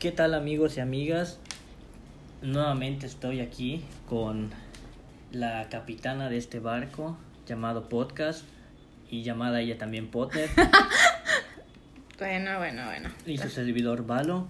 ¿Qué tal amigos y amigas? Nuevamente estoy aquí con la capitana de este barco llamado Podcast y llamada ella también Potter Bueno, bueno, bueno. y su servidor Valo.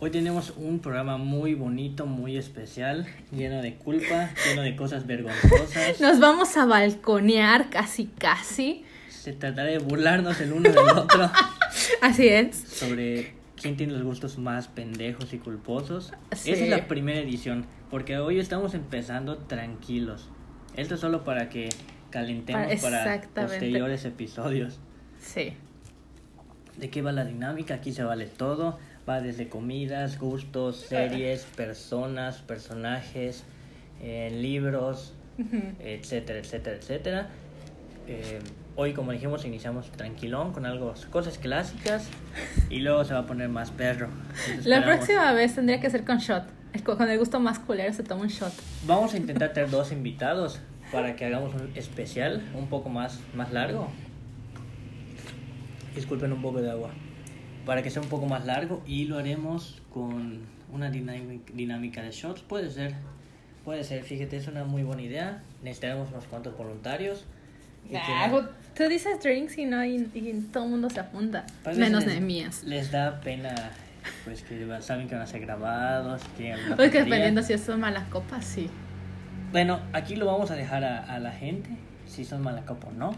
Hoy tenemos un programa muy bonito, muy especial, lleno de culpa, lleno de cosas vergonzosas. Nos vamos a balconear casi, casi. Se tratará de burlarnos el uno del otro Así es. sobre quién tiene los gustos más pendejos y culposos. Sí. Esa es la primera edición, porque hoy estamos empezando tranquilos. Esto es solo para que calentemos Para- para, posteriores episodios. Sí. ¿De qué va la dinámica? Aquí se vale todo. Va desde comidas, gustos, series, personas, personajes, eh, libros, etcétera, etcétera, etcétera. Eh, hoy, como dijimos, iniciamos tranquilón con algo, cosas clásicas y luego se va a poner más perro. Entonces, La esperamos- próxima vez tendría que ser con shot. Con el gusto más culero se toma un shot. Vamos a intentar tener dos invitados para que hagamos un especial un poco más, más largo. Disculpen un poco de agua. Para que sea un poco más largo y lo haremos con una dinámica, de shots. Puede ser, puede ser. Fíjate, es una muy buena idea. Necesitaremos unos cuantos voluntarios. Que- Ah, pues, tú dices drinks y no, y, y todo el mundo se apunta. Menos les- Nehemías. Les da pena, pues que saben que van a ser grabados. alguna Porque tontería. dependiendo si son malas copas, sí. Bueno, aquí lo vamos a dejar a, a la gente, si son mala copa o no.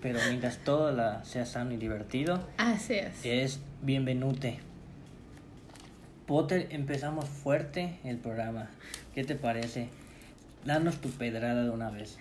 Pero mientras todo la, sea sano y divertido, Así es. es bienvenute. Potter, empezamos fuerte el programa. ¿Qué te parece? Danos tu pedrada de una vez.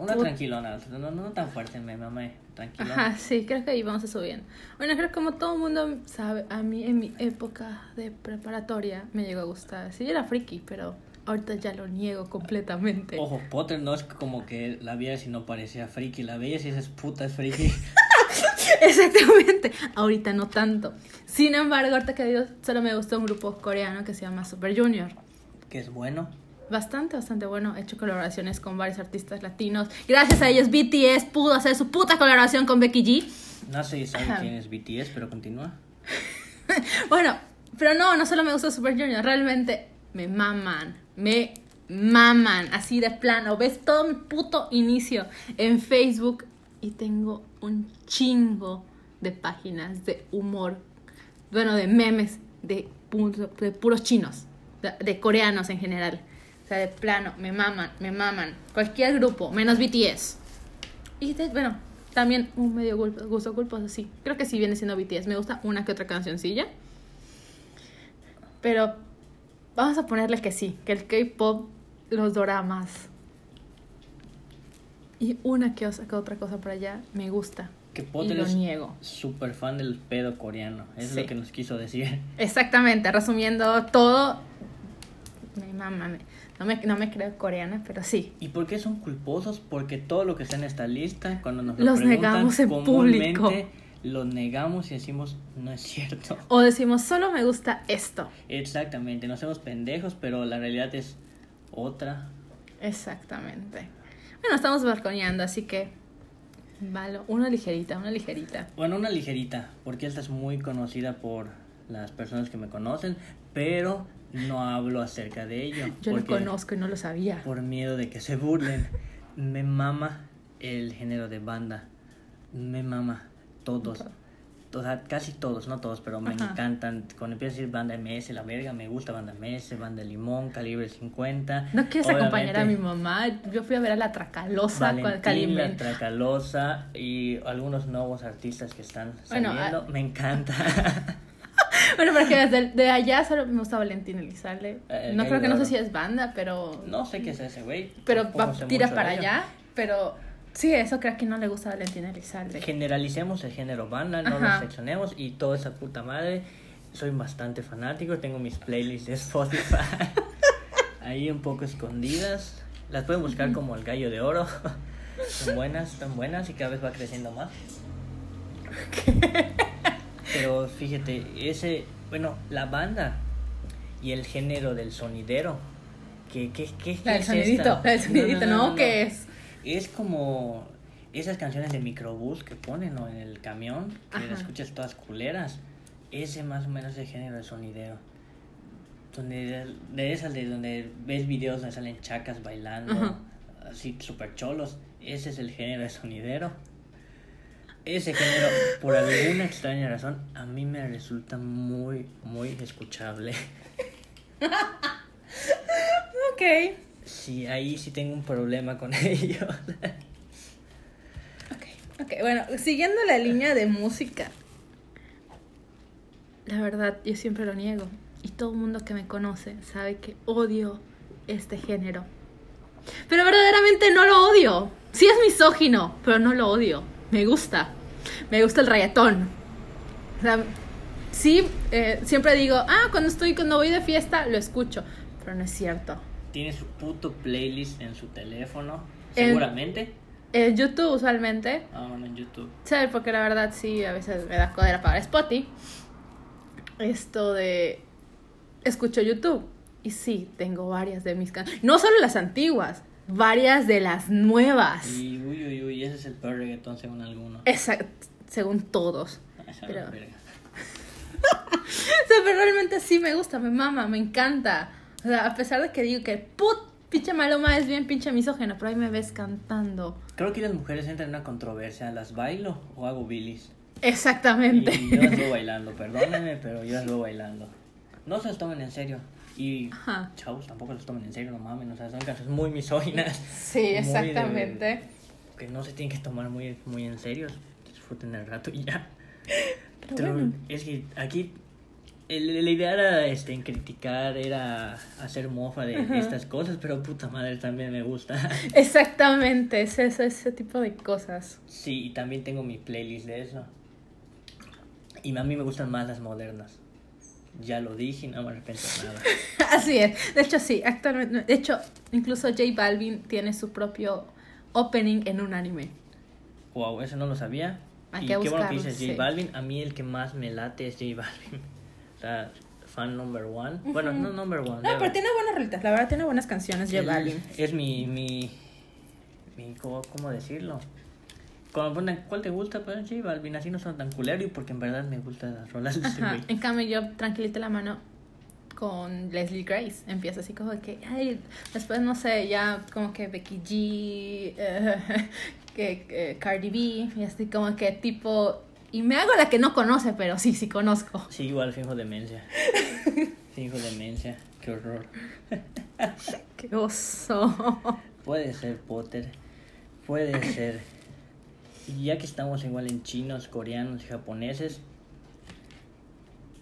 Una Put- tranquilona, no, no, no tan fuerte, me mamé. Tranquilona. Ajá, sí, creo que ahí vamos a subir. Bueno, creo que como todo el mundo sabe, a mí en mi época de preparatoria me llegó a gustar. Sí, era friki, pero ahorita ya lo niego completamente. Ojo, Potter no es como que la vieras y no parecía friki. La veías y dices, puta, es friki. Exactamente. Ahorita no tanto. Sin embargo, ahorita que digo, solo me gustó un grupo coreano que se llama Super Junior. que es bueno. Bastante, bastante bueno. He hecho colaboraciones con varios artistas latinos. Gracias a ellos, BTS pudo hacer su puta colaboración con Becky G. No sé si sabe Ajá. quién es BTS, pero continúa. Bueno, pero no, no solo me gusta Super Junior, realmente me maman, me maman, así de plano. Ves todo mi puto inicio en Facebook y tengo un chingo de páginas de humor, bueno, de memes de, pu- de puros chinos, de, de coreanos en general. O sea, de plano, me maman, me maman. Cualquier grupo, menos BTS. Y bueno, también un medio gulp- gusto culposo, sí. Creo que sí viene siendo BTS. Me gusta una que otra cancioncilla. Pero vamos a ponerle que sí, que el K-pop, los doramas y una que, otra cosa por allá me gusta. Que Y Potter lo es niego. súper fan del pedo coreano. Es Sí. lo que nos quiso decir. Exactamente, resumiendo todo, me- no, me, no me creo coreana, pero sí. ¿Y por qué son culposos? Porque todo lo que está en esta lista, cuando nos lo Los preguntan, negamos en público. Lo negamos y decimos, no es cierto. O decimos, solo me gusta esto. Exactamente, no somos pendejos, pero la realidad es otra. Exactamente. Bueno, estamos balconeando, así que. Valo, una ligerita, una ligerita. Bueno, una ligerita, porque esta es muy conocida por las personas que me conocen, pero no hablo acerca de ello. Yo lo conozco y no lo sabía. Por miedo de que se burlen. Me mama el género de banda. Me mama todos. O sea, casi todos, no todos, pero me Ajá. encantan. Cuando empiezo a decir banda MS, la verga, me gusta banda MS, banda Limón, Calibre 50. ¿No quieres acompañar a mi Obviamente, mamá? Yo fui a ver a la Tracalosa Valentín. La Tracalosa y algunos nuevos artistas que están Bueno, saliendo. ah- Me encanta. Bueno, porque desde de allá solo me gusta Valentín Elizalde. Eh, no creo que no sé si es banda, pero. no sé qué es ese güey. pero va, tira para allá. Pero sí, eso creo que no le gusta a Valentín Elizalde. generalicemos el género banda, no Ajá. nos seccionemos y toda esa puta madre. Soy bastante fanático, tengo mis playlists de Spotify ahí un poco escondidas. Las pueden buscar como el gallo de oro. Son buenas, están buenas y cada vez va creciendo más. Pero fíjate, ese, bueno, la banda y el género del sonidero. ¿Qué, qué, qué, qué La del es sonidito, esta? la del sonidito, ¿no? ¿Qué es? Es como esas canciones de microbús que ponen ¿no? en el camión, que Ajá. las escuchas todas culeras. Ese más o menos es el género de sonidero. donde de esas de donde ves videos donde salen chacas bailando, Ajá. así super cholos. Ese es el género de sonidero. Ese género, por alguna extraña razón, a mí me resulta muy, muy escuchable. Ok. Sí, ahí sí tengo un problema con ellos. Ok, ok. Bueno, siguiendo la línea de música. La verdad, yo siempre lo niego. Y todo el mundo que me conoce sabe que odio este género. Pero verdaderamente no lo odio. Sí es misógino, pero no lo odio. Me gusta. Me gusta el reggaetón. O sea, sí, eh, siempre digo, ah, cuando estoy, cuando voy de fiesta, lo escucho. Pero no es cierto. Tiene su puto playlist en su teléfono, En- seguramente. En YouTube usualmente Ah, bueno, en YouTube. ¿Sabes? Porque la verdad sí, a veces me da codera para Spotify. Esto de... Escucho YouTube. Y sí, tengo varias de mis canciones. No solo las antiguas, varias de las nuevas. Y uy, uy, uy, ese es el peor reggaetón según algunos. Exacto, según todos. Ah, esa pero-. O sea, pero realmente sí me gusta, me mama, me encanta. O sea, a pesar de que digo que put, pinche Maloma es bien pinche misógeno, pero ahí me ves cantando. Creo que las mujeres entran en una controversia. ¿Las bailo o hago bilis? Exactamente. Y yo las veo bailando, perdónenme, pero yo las veo bailando. No se las tomen en serio. Y Ajá. chavos, tampoco las tomen en serio, no mamen. O sea, son canciones muy misóginas. Sí, de- exactamente. que no se tienen que tomar muy, muy en serio. Disfruten el rato y ya. Pero Pero bueno. es que aquí la idea era este, en criticar, era hacer mofa de estas cosas, pero puta madre también me gusta. Exactamente, es ese, ese tipo de cosas. Sí, y también tengo mi playlist de eso. Y a mí me gustan más las modernas. Ya lo dije y no me arrepiento de nada. Así es. De hecho, sí, actualmente. De hecho, incluso J Balvin tiene su propio opening en un anime. Wow, eso no lo sabía. Hay y que qué bueno que buscarlo, dices J sí. Balvin. A mí el que más me late es J Balvin. O sea, fan number one. Bueno, no number one. No, pero tiene buenas rolitas, la verdad tiene buenas canciones J Balvin. Es mi, mi, mi ¿cómo, cómo decirlo? Cuando preguntan cuál te gusta, pues J Balvin, así no son tan culero y porque en verdad me gustan las rolas de ese güey. En cambio, yo tranquilita la mano con Leslie Grace. Empieza así como que, ay, después no sé, ya como que Becky G, eh, que, que Cardi B, y así como que tipo. Y me hago la que no conoce, pero sí, sí conozco. Sí, igual finjo demencia. Finjo demencia, qué horror. ¡Qué oso! Puede ser, Potter. Puede ser. Y ya que estamos igual en chinos, coreanos y japoneses,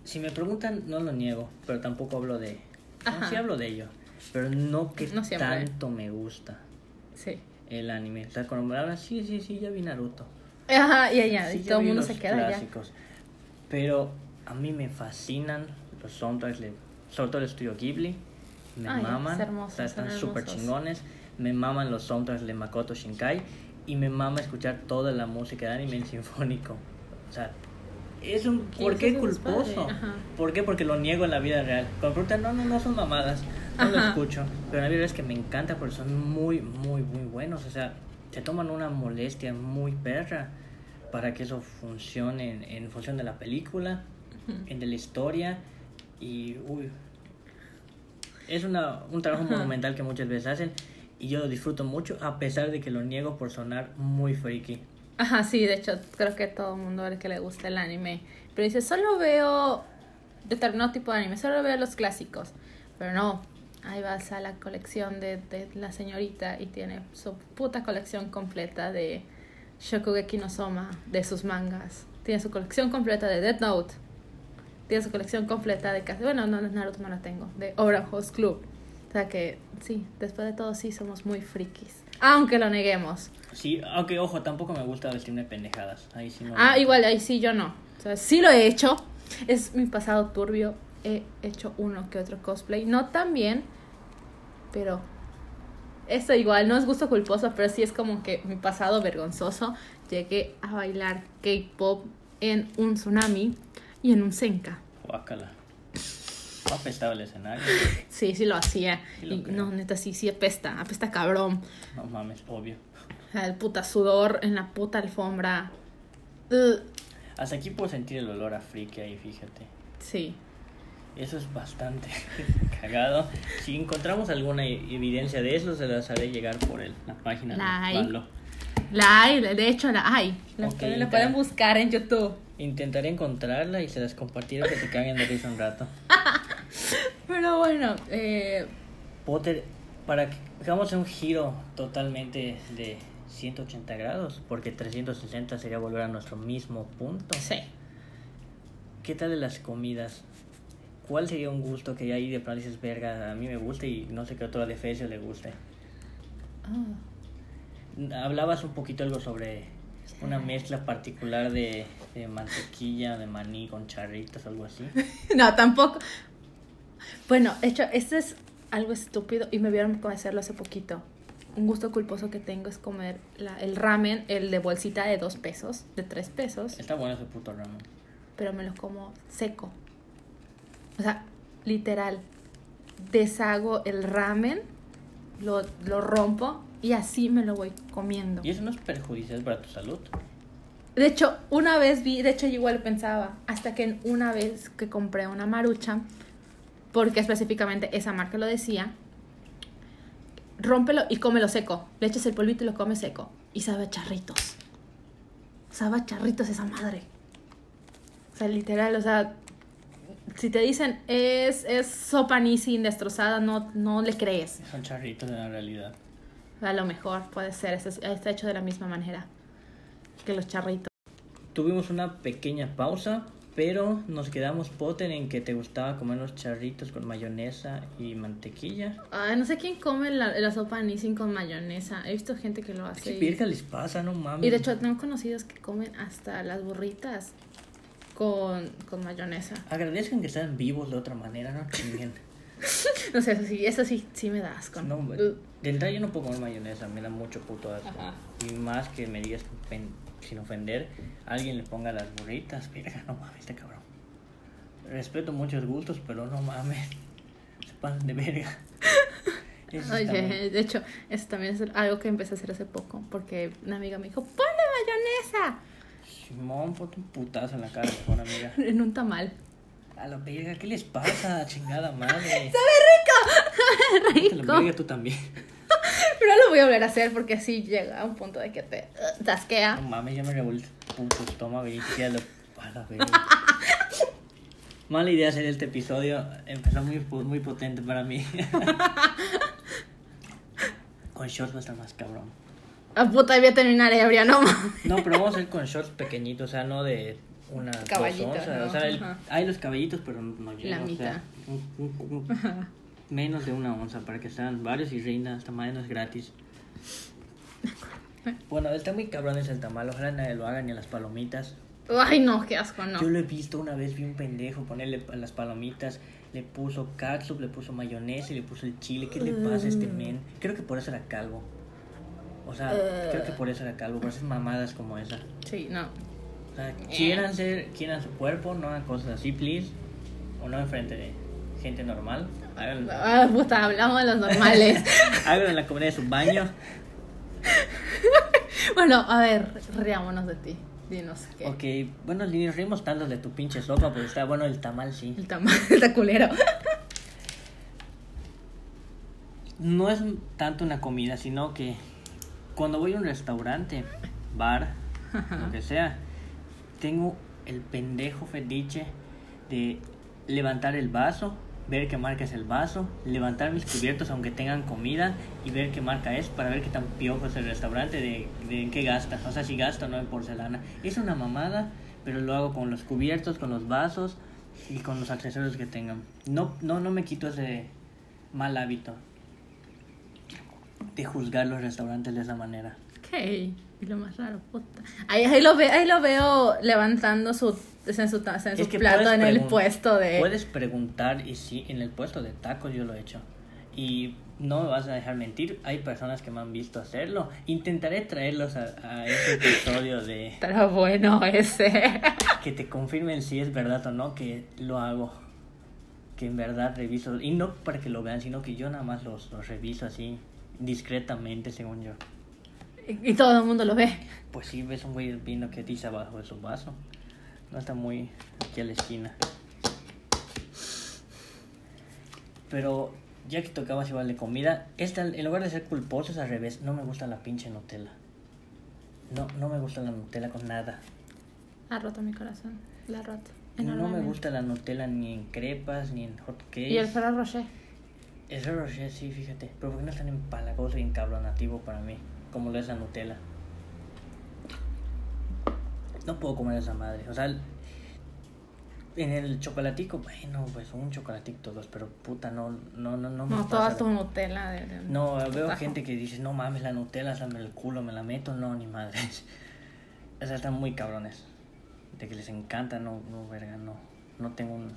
si me preguntan, no lo niego, pero tampoco hablo de. No, sí hablo de ello, pero no que No tanto me gusta Sí. el anime. O sea, cuando me hablan, sí, sí, sí, ya vi Naruto. Ajá, y allá, Sí, y ya todo el mundo se queda clásicos. Pero a mí me fascinan los soundtracks, de, sobre todo el estudio Ghibli. Me Ay, maman. es hermoso, o sea, están súper chingones. Me maman los soundtracks de Makoto Shinkai. Y me mama escuchar toda la música de anime en sinfónico. O sea, es un. ¿Qué ¿Por qué culposo? ajá. ¿Por qué? Porque lo niego en la vida real. Cuando preguntan, no, no, no son mamadas. No lo Ajá. escucho. Pero la real es que me encanta porque son muy, muy, muy buenos. O sea, se toman una molestia muy perra para que eso funcione en, en función de la película, en de la historia. Y, uy, es una, un trabajo Ajá. monumental que muchas veces hacen. Y yo lo disfruto mucho, a pesar de que lo niego por sonar muy freaky. Ajá, sí, de hecho, creo que todo el mundo al que le gusta el anime. Pero dice, solo veo determinado tipo de anime, solo veo los clásicos. Pero no, ahí vas a la colección de, de la señorita y tiene su puta colección completa de Shokugeki no Soma, de sus mangas. Tiene su colección completa de Death Note. Tiene su colección completa de... Bueno, no, Naruto no la tengo. De Orange Club. O sea que, sí, después de todo sí somos muy frikis. Aunque lo neguemos. Sí, aunque ojo, tampoco me gusta vestirme de pendejadas. Ahí sí no. Ah, igual, ahí sí, yo no. O sea, sí lo he hecho. Es mi pasado turbio. He hecho uno que otro cosplay. No tan bien, pero eso igual, no es gusto culposo, pero sí es como que mi pasado vergonzoso. Llegué a bailar K-pop en un tsunami y en un senka. Guácala. Apestaba el escenario. Sí, sí lo hacía. Sí lo y creo. no, neta, sí, sí apesta, apesta cabrón. No mames, obvio. El puta sudor en la puta alfombra. Ugh. Hasta aquí puedo sentir el olor a friki ahí, fíjate. Sí. Eso es bastante cagado. Si encontramos alguna e- evidencia de eso, se las haré llegar por el, la página La de. Pablo. La hay, de hecho la hay. La, Ok, pueden- ya. la pueden buscar en YouTube. Intentaré encontrarla y se las compartiré que te caguen de risa un rato. Pero bueno, eh, Potter, para que hagamos un giro totalmente de 180 grados, porque 360 sería volver a nuestro mismo punto. sí. ¿Qué tal de las comidas? ¿Cuál sería un gusto que ahí de pronto dices, verga, a mí me gusta y no sé qué otro de Fecio le guste? Ah. Hablabas un poquito algo sobre una mezcla particular de, de mantequilla, de maní con charritos, algo así. No, tampoco. Bueno, de hecho, esto es algo estúpido y me vieron hacerlo hace poquito. Un gusto culposo que tengo es comer la- el ramen, el de bolsita de dos pesos, de tres pesos, Está bueno ese puto ramen. pero me lo como seco. O sea, literal, deshago el ramen, lo, lo rompo y así me lo voy comiendo. Y eso no es perjudicial para tu salud. De hecho, una vez vi, de hecho yo igual pensaba, hasta que una vez que compré una marucha, porque específicamente esa marca lo decía, rómpelo y cómelo seco. Le echas el polvito y lo comes seco. Y sabe a charritos. Sabe a charritos esa madre. O sea, literal, o sea, si te dicen es, es sopa Nissin destrozada, no, no le crees. Son charritos de la realidad. A lo mejor puede ser, está, está hecho de la misma manera que los charritos. Tuvimos una pequeña pausa, pero nos quedamos Potter en que te gustaba comer los charritos con mayonesa y mantequilla. Ay, no sé quién come la, la sopa Nissin con mayonesa. He visto gente que lo hace. ¿Qué verga les pasa? No mames. Y de hecho, tengo conocidos que comen hasta las burritas con, con mayonesa. Agradezcan que están vivos de otra manera, no chinguen. No sé, eso sí, eso sí, sí me da asco. No, de entrada yo no puedo comer mayonesa, me da mucho puto asco. Ajá. Y más que me digas pen- sin ofender, alguien le ponga las burritas, verga, no mames, este cabrón. Respeto muchos gustos, pero no mames. Se pasan de verga. Eso Oye, de hecho, eso también es algo que empecé a hacer hace poco. Porque una amiga me dijo, ponle mayonesa Simón, ponte un putazo en la cara, mejor amiga. en un tamal. A la verga, ¿qué les pasa? Chingada madre. ¡Sabe Ponte la rico! verga Rico. tú también. No lo voy a volver a hacer porque así llega a un punto de que te uh, tasquea. No mames, ya me el puto estómago y ni siquiera lo. A la verga. Mala idea hacer este episodio. Empezó muy, muy potente para mí. con shorts va a estar más cabrón. A puta, voy a terminar ebria, no mames. No, pero vamos a ir con shorts pequeñitos, o sea, no de una dos Caballito, onzas. ¿no? O sea, el- hay los caballitos, pero no llega. La o sea, mitad. un- un- un- menos de una onza para que sean varios y reina. Esta madre no es gratis. Bueno, está muy cabrón es el tamal. Ojalá nadie lo haga ni a las palomitas. Ay, no, qué asco, no. Yo lo he visto una vez, vi un pendejo ponerle a las palomitas, le puso catsup, le puso mayonesa y le puso el chile. ¿Qué le pasa a este men? Creo que por eso era calvo. O sea, creo que por eso era calvo, por esas mamadas como esa. Sí, no. O sea, quieran ser, quieran su cuerpo, no hagan cosas así, please. O no enfrente de gente normal. Háganlo, Ah, puta, hablamos de los normales. háganlo en la comunidad de su baño. bueno, a ver, riámonos de ti. Dinos qué. Ok, bueno, ni reímos tanto de tu pinche sopa, pero está bueno el tamal, sí. El tamal está culero. no es tanto una comida, sino que cuando voy a un restaurante, bar, lo que sea, tengo el pendejo fetiche de levantar el vaso, ver qué marca es el vaso, levantar mis cubiertos aunque tengan comida y ver qué marca es para ver qué tan piojo es el restaurante, de, de en qué gasta, o sea, si gasta o no en porcelana. Es una mamada, pero lo hago con los cubiertos, con los vasos y con los accesorios que tengan. No, no, no me quito ese mal hábito de juzgar los restaurantes de esa manera. Ok. Y lo más raro, puta. Ahí, ahí, lo, ve, ahí lo veo levantando su, en su, ta- en su plato en el puesto de. Puedes preguntar, y sí, en el puesto de tacos yo lo he hecho. Y no me vas a dejar mentir, hay personas que me han visto hacerlo. Intentaré traerlos a, a ese episodio de Estará bueno ese. que te confirmen si es verdad o no que lo hago. Que en verdad reviso. Y no para que lo vean, sino que yo nada más los, los reviso así, discretamente, según yo. Y, y todo el mundo lo ve. Pues si ves un güey vino que dice abajo de su vaso. No está muy aquí a la esquina. Pero ya que tocabas igual de comida, esta, en lugar de ser culposo es al revés. No me gusta la pinche Nutella. No, no me gusta la Nutella con nada. Ha roto mi corazón. La ha roto. No me gusta la Nutella ni en crepas, ni en hot cakes. Y el Ferrero Rocher. El Ferrero Rocher, sí, fíjate. Pero porque no es tan empalagoso y encabronativo para mí, como lo es la Nutella. No puedo comer esa madre. O sea, en el chocolatico, bueno, pues un chocolatico dos, pero puta, no, no, no, no me No, toda tu Nutella. De, de- No, veo tajo. gente que dice, no mames, la Nutella, dame el culo, me la meto. No, ni madre. O sea, están muy cabrones. De que les encanta, no, no, verga, no. No tengo un-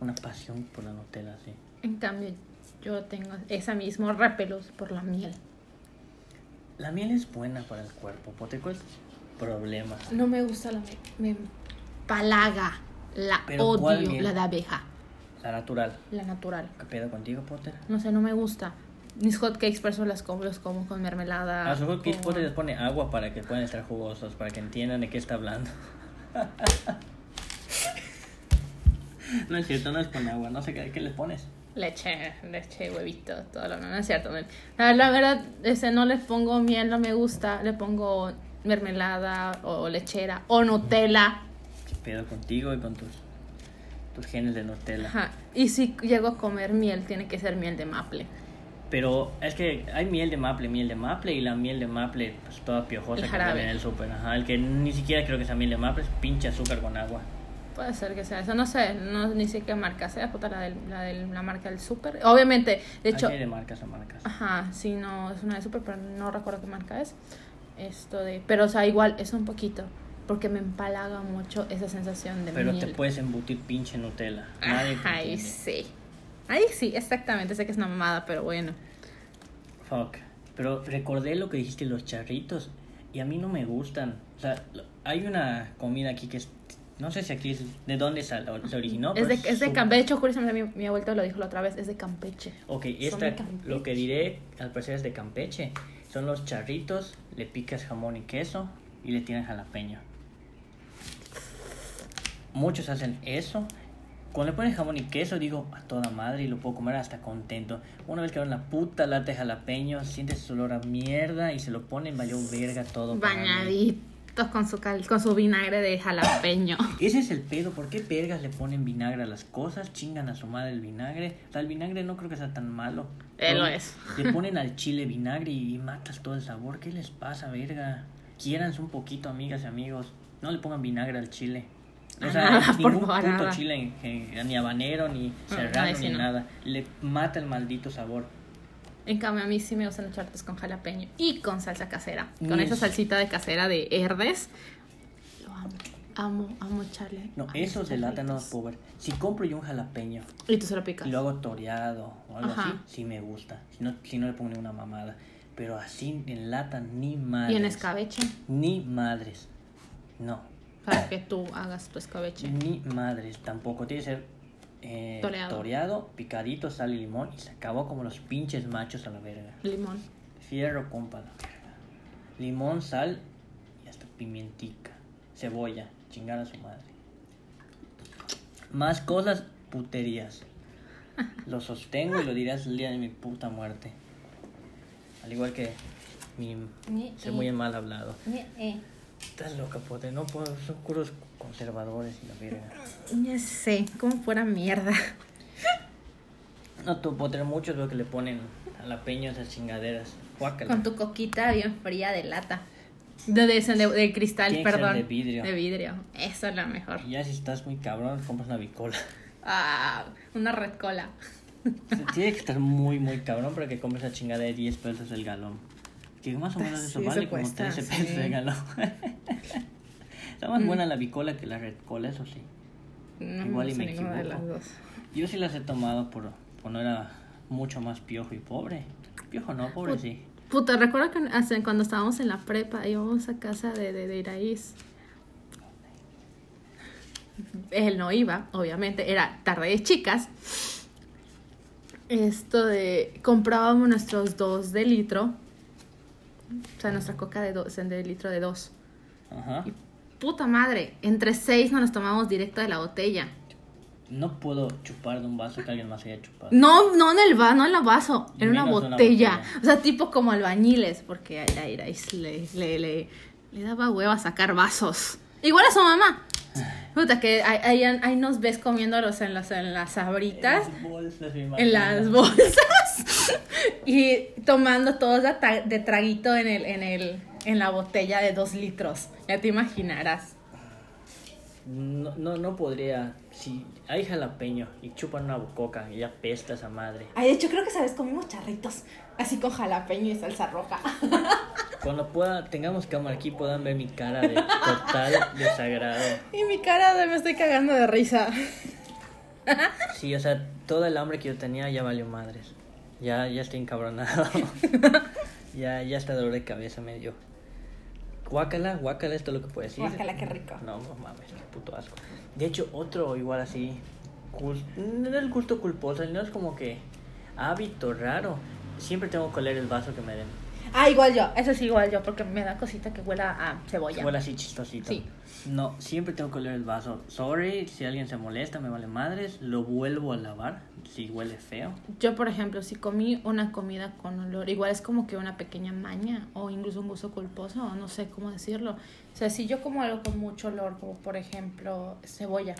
una pasión por la Nutella, sí. En cambio, yo tengo esa mismo repelús por la miel. La miel es buena para el cuerpo, ¿cuál es problema? No me gusta la miel. Me empalaga. La ¿Pero cuál odio. miel? La de abeja. La natural. La natural. ¿Qué pedo contigo, Potter? No sé, no me gusta. Mis hotcakes, por eso las como, los como con mermelada. A sus hotcakes con- Potter les pone agua para que puedan estar jugosos, para que entiendan de qué está hablando. no es cierto, no es con agua, no sé qué, qué les pones. Leche, leche, huevito, todo lo no, no es cierto. La, la verdad, ese no le pongo miel, no me gusta. Le pongo mermelada o lechera o Nutella. ¿Qué pedo contigo y con tus, tus genes de Nutella? Ajá. Y si llego a comer miel, tiene que ser miel de maple. Pero es que hay miel de maple, miel de maple y la miel de maple pues toda piojosa El que venden en el súper. Ajá, el que ni siquiera creo que sea miel de maple, es pinche azúcar con agua. Puede ser que sea eso, no sé, no ni sé qué marca sea, puta la, del, la, del, la marca del súper. Obviamente, de hecho, Hay de marcas a marcas. ajá, sí, no, es una de súper, pero no recuerdo qué marca es. Esto de, pero o sea, igual es un poquito, porque me empalaga mucho esa sensación de Pero miel. te puedes embutir pinche Nutella. Nadie Ahí sí. Ahí sí, exactamente, sé que es una mamada, pero bueno. Fuck. Pero recordé lo que dijiste, los charritos. Y a mí no me gustan. O sea, hay una comida aquí que es. No sé si aquí es. ¿De dónde se originó? es de, es de Campeche, curiosamente mi, mi abuelito lo dijo la otra vez, es de Campeche. Ok, esta, Campeche. lo que diré al parecer es de Campeche. Son los charritos, le picas jamón y queso y le tiran jalapeño. Muchos hacen eso. Cuando le ponen jamón y queso, digo a toda madre y lo puedo comer hasta contento. Una vez que abren la puta lata de jalapeño, sientes su olor a mierda y se lo ponen, valió verga todo. Bañaditos con su, cal- con su vinagre de jalapeño. Ese es el pedo, ¿por qué vergas le ponen vinagre a las cosas? Chingan a su madre el vinagre. O sea, el vinagre no creo que sea tan malo. Eh, lo es. Le ponen al chile vinagre y matas todo el sabor. ¿Qué les pasa, verga? Quiéranse un poquito, amigas y amigos. No le pongan vinagre al chile. O A sea, nada, ningún favor, puto nada. chile, ni habanero, ni serrano, ay, sí, ni no. nada. Le mata el maldito sabor. En cambio, a mí sí me gustan los chartos con jalapeño y con salsa casera. Con esa es- salsita de casera de Herdes. Lo amo. Amo, amo echarle. No, a esos de lata no los charritos. puedo ver. Si compro yo un jalapeño Y tú se lo picas. y lo hago toreado o algo Ajá. así, sí me gusta. Si no, si no le pongo ninguna mamada. Pero así en lata, ni madres. Y en escabeche. Ni madres. No. Para que tú hagas tu escabeche. Ni madres tampoco. Tiene que ser eh, Toreado. toreado, picadito, sal y limón. Y se acabó como los pinches machos a la verga. Limón. Fierro, compa, a la verga. Limón, sal y hasta pimientica. Cebolla. Chingar a su madre. Más cosas, puterías. Lo sostengo y lo diré hasta el día de mi puta muerte. Al igual que mi... Ser muy mal hablado. Estás loca, pote. No puedo. Son puros conservadores y la verga. Ya sé, como fuera mierda. No, tú, pote. Muchos veo que le ponen a esas chingaderas. Guácala. Con tu coquita bien fría de lata. De, de, de, de cristal, Tiene perdón. de vidrio. De vidrio. Eso es lo mejor. Y ya si estás muy cabrón, compras una bicola. Ah, una red cola. Tiene que estar muy, muy cabrón para que compres esa chingada de 10 pesos el galón. Que más o menos Sí, eso eso vale como cuesta, 13 sí. pesos el galón. Está más buena la bicola que la red cola, eso sí. No Igual y me de las equivoco. dos. Yo sí las he tomado por cuando era mucho más piojo y pobre. Piojo no, pobre Put- sí. Puta, recuerdo que hace- cuando estábamos en la prepa íbamos a casa de, de, de Iraíz. Él no iba, obviamente, era tarde de chicas. Esto de. Comprábamos nuestros dos de litro. O sea, nuestra coca de, dos, de litro de dos. Ajá. Puta madre, entre seis nos los tomamos directo de la botella. No puedo chupar de un vaso que alguien más haya chupado. No, no en el vaso, no en el vaso, en una Menos una botella. botella. O sea, tipo como albañiles, porque a Irais le, le, le, le daba hueva sacar vasos. Igual a su mamá. Puta, que ahí, ahí, ahí nos ves comiéndolos en las, en las sabritas, En las bolsas, me en las bolsas, y tomando todos de, de traguito en, el, en, el, en la botella de dos litros. Ya te imaginarás. No, no, no podría. Si hay jalapeño y chupan una coca y ya pesta esa madre. Ay, de hecho, creo que, ¿sabes? Comimos charritos, así con jalapeño y salsa roja. Cuando pueda, tengamos cámara aquí, puedan ver mi cara de total desagrado. Y mi cara de me estoy cagando de risa. Sí, o sea, toda el hambre que yo tenía ya valió madres. Ya, ya estoy encabronado. ya, ya está dolor de cabeza me dio. Guácala, guácala, esto es lo que puedo decir. Guácala, qué rico. No, no mames, qué puto asco. De hecho, otro igual así, cul- no es el gusto culposo, no es como que hábito raro. Siempre tengo que oler el vaso que me den. Ah, igual yo. Eso es igual yo, porque me da cosita que huela a cebolla. Huele así chistosito. Sí. No, siempre tengo que oler el vaso. Sorry, si alguien se molesta, me vale madres. Lo vuelvo a lavar si huele feo. Yo, por ejemplo, si comí una comida con olor, igual es como que una pequeña maña o incluso un gusto culposo, o no sé cómo decirlo. O sea, si yo como algo con mucho olor, como por ejemplo cebolla,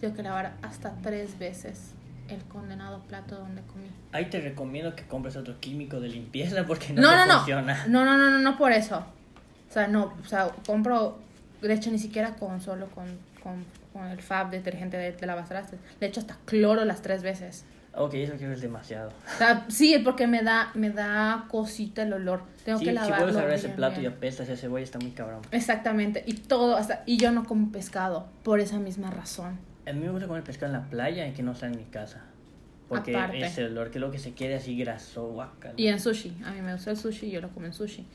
tengo que lavar hasta tres veces el condenado plato donde comí. Ahí te recomiendo que compres otro químico de limpieza porque no, No, te no, funciona. No, no, no, no, no por eso. O sea, no, o sea, compro, de hecho, ni siquiera con solo con, con, con el Fab detergente de, de lavatrastes. Le echo hasta cloro las tres veces. Ok, eso quiero es demasiado. O sea, sí, porque me da, me da cosita el olor. Tengo Sí, que si lavarlo. vuelves a ver ese bien, plato y bien. apesta esa cebolla, está muy cabrón. Exactamente. Y todo, hasta, y yo no como pescado, por esa misma razón. A mí me gusta comer pescado en la playa y que no sea en mi casa. Porque Aparte. ese olor, que lo que se quede así graso, guacala. Y en sushi. A mí me gusta el sushi y yo lo como en sushi.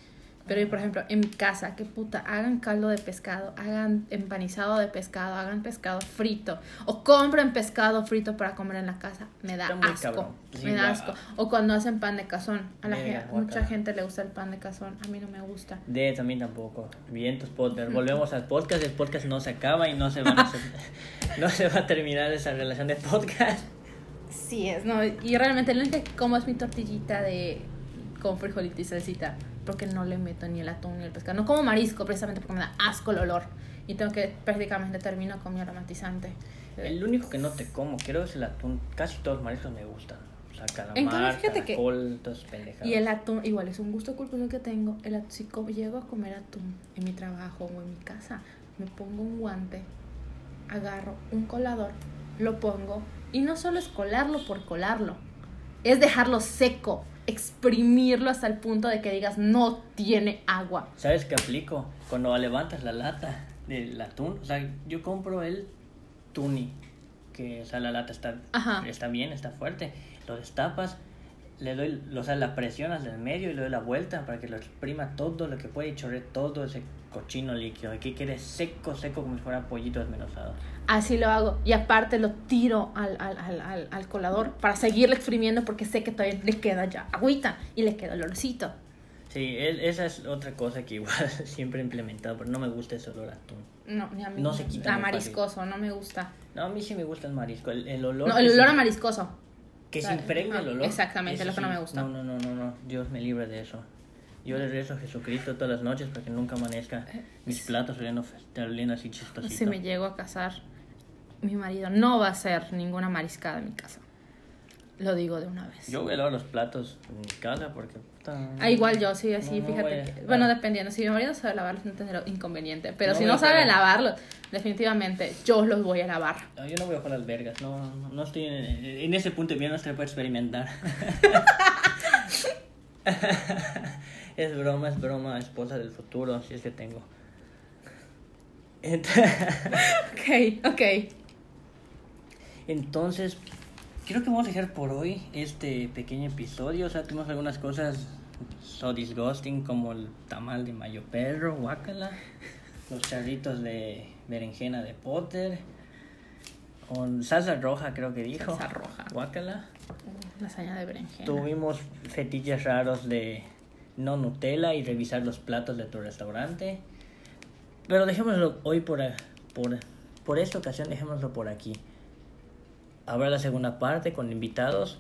Pero, por ejemplo, en casa, que puta, hagan caldo de pescado, hagan empanizado de pescado, hagan pescado frito, o compren pescado frito para comer en la casa, me da asco. cabrón. Me da asco. O cuando hacen pan de cazón. A la gente, mucha gente le gusta el pan de cazón, a mí no me gusta. De también tampoco. Vientos podcast. Volvemos al podcast. El podcast no se acaba y no se, van a hacer- no se va a terminar esa relación de podcast. Sí es, no, y realmente lo único que como es mi tortillita de con frijolito y salsita, porque no le meto ni el atún ni el pescado. No como marisco precisamente porque me da asco el olor y tengo que prácticamente termino con mi aromatizante. El único que no te como, creo, es el atún. Casi todos los mariscos me gustan. O sea, calamar, En cambio, fíjate que- caracol. Y el atún, igual es un gusto culposo que tengo. El atún, si llego a comer atún en mi trabajo o en mi casa, me pongo un guante, agarro un colador, lo pongo y no solo es colarlo por colarlo, es dejarlo seco, exprimirlo hasta el punto de que digas no tiene agua. ¿Sabes qué aplico? Cuando levantas la lata del atún, o sea, yo compro el tuni, que o sea, la lata está, Ajá. está bien, está fuerte, lo destapas, le doy, o sea, la presionas del medio y le doy la vuelta para que lo exprima todo lo que puede y chorre todo ese cochino líquido. Aquí quede seco, seco como si fuera pollito desmenuzado. Así lo hago. Y aparte lo tiro al, al, al, al, colador para seguirle exprimiendo porque sé que todavía le queda ya agüita y le queda olorcito. Sí, el- esa es otra cosa que igual siempre he implementado, pero no me gusta ese olor a atún. No, ni a mí No se quita A mariscoso, no me gusta. No, a mí sí me gusta el marisco, el, el olor. No, el olor a mariscoso. Que se Claro, impregne el ajá, olor. exactamente, eso lo que no me gusta. No, no, no, no, no. Dios me libre de eso. Yo le rezo a Jesucristo todas las noches para que nunca amanezca mis platos oliendo así chistosito. Si me llego a casar, mi marido no va a hacer ninguna mariscada en mi casa. Lo digo de una vez. Yo voy a lavar los platos en mi casa porque... Ah, igual yo, sí, así, no, fíjate que... Bueno, dependiendo, si mi marido sabe lavarlos no tendrá inconveniente, pero No si no sabe lavarlos, definitivamente yo los voy a lavar. Yo no voy a jugar las vergas, no, no, estoy en, en ese punto de vida, no estoy para experimentar. es broma, es broma, esposa del futuro, si es que tengo. Ok, ok. Entonces, creo que vamos a dejar por hoy este pequeño episodio. O sea, tuvimos algunas cosas so disgusting como el tamal de mayo perro, guacala, los charritos de berenjena de Potter, con salsa roja creo que dijo. Salsa roja. Guacala. Lasaña de berenjena. Tuvimos fetiches raros de no Nutella y revisar los platos de tu restaurante. Pero dejémoslo hoy por, por, por esta ocasión, dejémoslo por aquí. Habrá la segunda parte con invitados.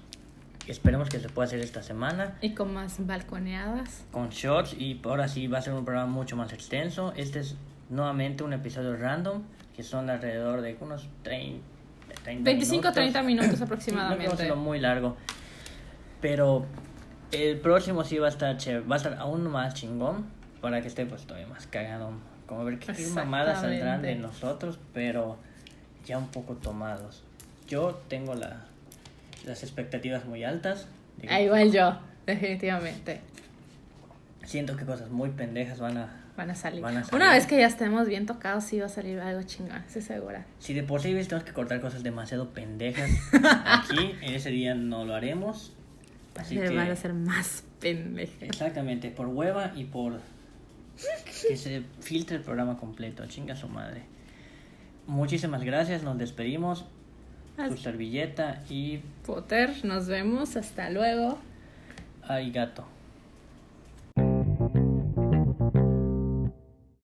Esperemos que se pueda hacer esta semana. Y con más balconeadas. Con shots y ahora sí va a ser un programa mucho más extenso. Este es nuevamente un episodio random que son alrededor de unos 30, 25 30 minutos no aproximadamente. queremos hacerlo muy largo. Pero el próximo sí va a estar chévere, va a estar aún más chingón para que esté pues todavía más cagado. Como ver qué, mamadas saldrán de nosotros, pero ya un poco tomados. Yo tengo la, las expectativas muy altas. Ah, igual yo, definitivamente. Siento que cosas muy pendejas van a... Van a, salir. Van a salir. Una vez que ya estemos bien tocados, sí va a salir algo chingón, estoy segura. Si de por sí tenemos que cortar cosas demasiado pendejas aquí, en ese día no lo haremos. Así que... van a ser más pendejas. Exactamente, por hueva y por que se filtre el programa completo. Chinga su madre. Muchísimas gracias, nos despedimos. Su Así. servilleta y Potter, nos vemos, hasta luego. arigato.